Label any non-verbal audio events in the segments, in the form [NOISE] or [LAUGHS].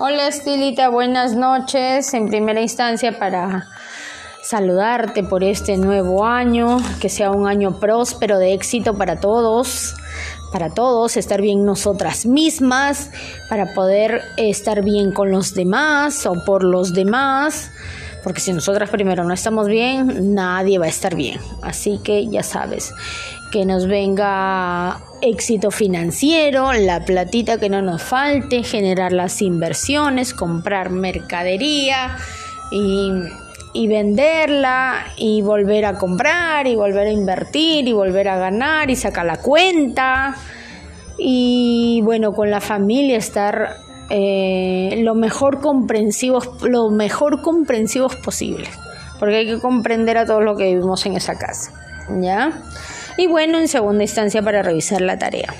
Hola Estilita, buenas noches. En primera instancia para saludarte por este nuevo año, que sea un año próspero de éxito para todos, para todos, estar bien nosotras mismas, para poder estar bien con los demás o por los demás, porque si nosotras primero no estamos bien, nadie va a estar bien. Así que ya sabes, que nos venga éxito financiero, la platita que no nos falte, generar las inversiones, comprar mercadería y, venderla y volver a comprar y volver a invertir y volver a ganar y sacar la cuenta. Y bueno con la familia estar eh, lo mejor comprensivos lo mejor comprensivos posible porque hay que comprender a todo lo que vivimos en esa casa ya y bueno, en segunda instancia para revisar la tarea.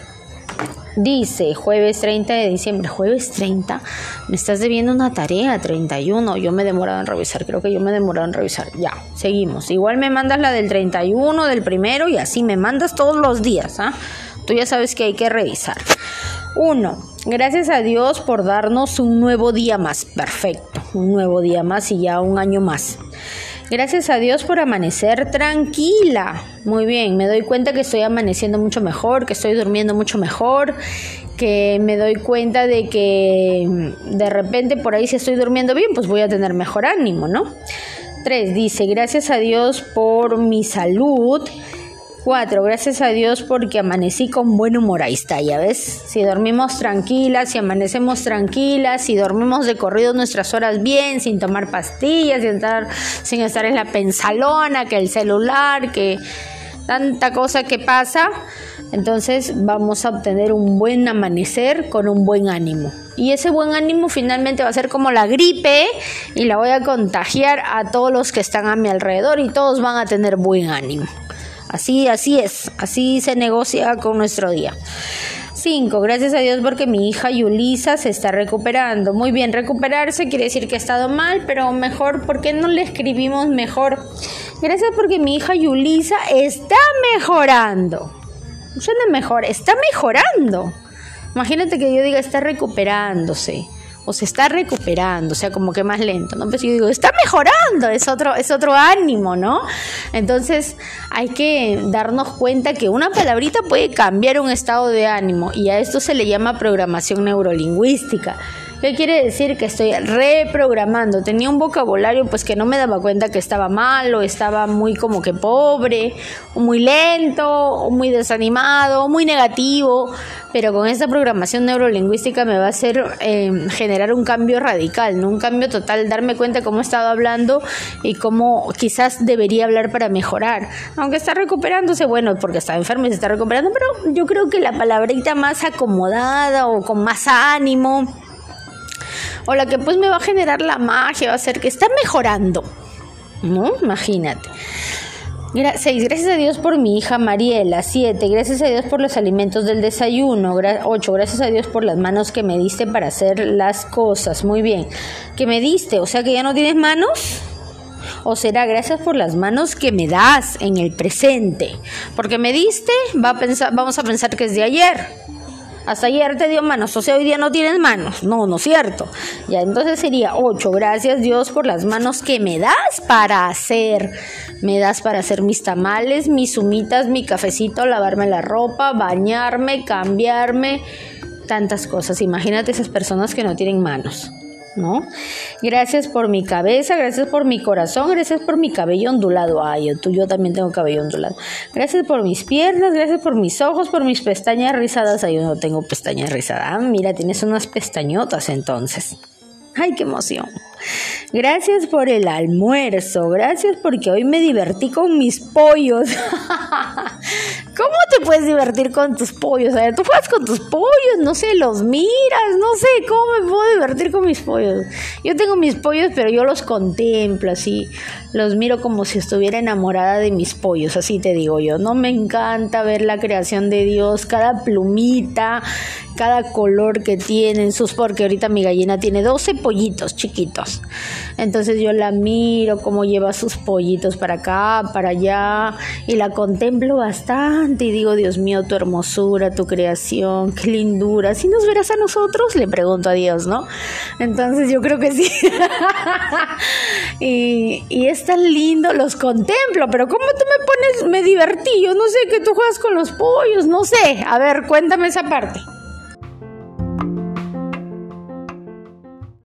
Dice, jueves 30 de diciembre, jueves 30, me estás debiendo una tarea, 31, yo me he demorado en revisar, creo que yo me he demorado en revisar, ya, seguimos, igual me mandas la del 31, del primero y así me mandas todos los días, ¿ah? Tú ya sabes que hay que revisar. Uno, gracias a Dios por darnos un nuevo día más, perfecto, un nuevo día más y ya un año más. Gracias a Dios por amanecer tranquila. Muy bien, me doy cuenta que estoy amaneciendo mucho mejor, que estoy durmiendo mucho mejor, que me doy cuenta de que mm, de repente por ahí si estoy durmiendo bien, pues voy a tener mejor ánimo, ¿no? Tres, dice, gracias a Dios por mi salud 4. Gracias a Dios porque amanecí con buen humor. Ahí está, ya ves. Si dormimos tranquilas, si amanecemos tranquilas, si dormimos de corrido nuestras horas bien, sin tomar pastillas, sin estar, sin estar en la pensalona, que el celular, que tanta cosa que pasa, entonces vamos a obtener un buen amanecer con un buen ánimo. Y ese buen ánimo finalmente va a ser como la gripe y la voy a contagiar a todos los que están a mi alrededor y todos van a tener buen ánimo. Así, así es, así se negocia con nuestro día. 5. Gracias a Dios porque mi hija Yulisa se está recuperando. Muy bien, recuperarse quiere decir que ha estado mal, pero mejor, ¿por qué no le escribimos mejor? Gracias porque mi hija Yulisa está mejorando. Suena mejor, está mejorando. Imagínate que yo diga está recuperándose o se está recuperando, o sea, como que más lento, ¿no? Pues yo digo, está mejorando, es otro, es otro ánimo, ¿no? Entonces hay que darnos cuenta que una palabrita puede cambiar un estado de ánimo y a esto se le llama programación neurolingüística. ¿Qué quiere decir? Que estoy reprogramando. Tenía un vocabulario pues que no me daba cuenta que estaba mal o estaba muy como que pobre, muy lento, o muy desanimado, muy negativo. Pero con esta programación neurolingüística me va a hacer eh, generar un cambio radical, ¿no? un cambio total, darme cuenta cómo he estado hablando y cómo quizás debería hablar para mejorar. Aunque está recuperándose, bueno, porque está enfermo y se está recuperando, pero yo creo que la palabrita más acomodada o con más ánimo o la que pues me va a generar la magia, va a ser que está mejorando, ¿no? Imagínate. 6. Gracias a Dios por mi hija Mariela. 7. Gracias a Dios por los alimentos del desayuno. 8. Gracias a Dios por las manos que me diste para hacer las cosas. Muy bien. ¿Que me diste? O sea que ya no tienes manos. ¿O será gracias por las manos que me das en el presente? Porque me diste, va a pensar, vamos a pensar que es de ayer. Hasta ayer te dio manos, o sea, hoy día no tienes manos. No, no es cierto. Ya entonces sería 8. Gracias Dios por las manos que me das para hacer. Me das para hacer mis tamales, mis humitas, mi cafecito, lavarme la ropa, bañarme, cambiarme, tantas cosas. Imagínate esas personas que no tienen manos. ¿No? Gracias por mi cabeza, gracias por mi corazón, gracias por mi cabello ondulado. Ay, tú, yo también tengo cabello ondulado. Gracias por mis piernas, gracias por mis ojos, por mis pestañas rizadas. Ay, yo no tengo pestañas rizadas. Ah, mira, tienes unas pestañotas entonces. Ay, qué emoción. Gracias por el almuerzo, gracias porque hoy me divertí con mis pollos. [LAUGHS] ¿Cómo te puedes divertir con tus pollos? A ver, tú juegas con tus pollos, no sé, los miras, no sé, ¿cómo me puedo divertir con mis pollos? Yo tengo mis pollos, pero yo los contemplo así, los miro como si estuviera enamorada de mis pollos, así te digo yo. No me encanta ver la creación de Dios, cada plumita, cada color que tienen sus, porque ahorita mi gallina tiene 12 pollitos chiquitos. Entonces yo la miro como lleva sus pollitos para acá, para allá, y la contemplo bastante y digo, Dios mío, tu hermosura, tu creación, qué lindura. ¿Si nos verás a nosotros? Le pregunto a Dios, ¿no? Entonces yo creo que sí. [LAUGHS] y, y es tan lindo, los contemplo, pero ¿cómo tú me pones, me divertí? Yo no sé que tú juegas con los pollos, no sé. A ver, cuéntame esa parte.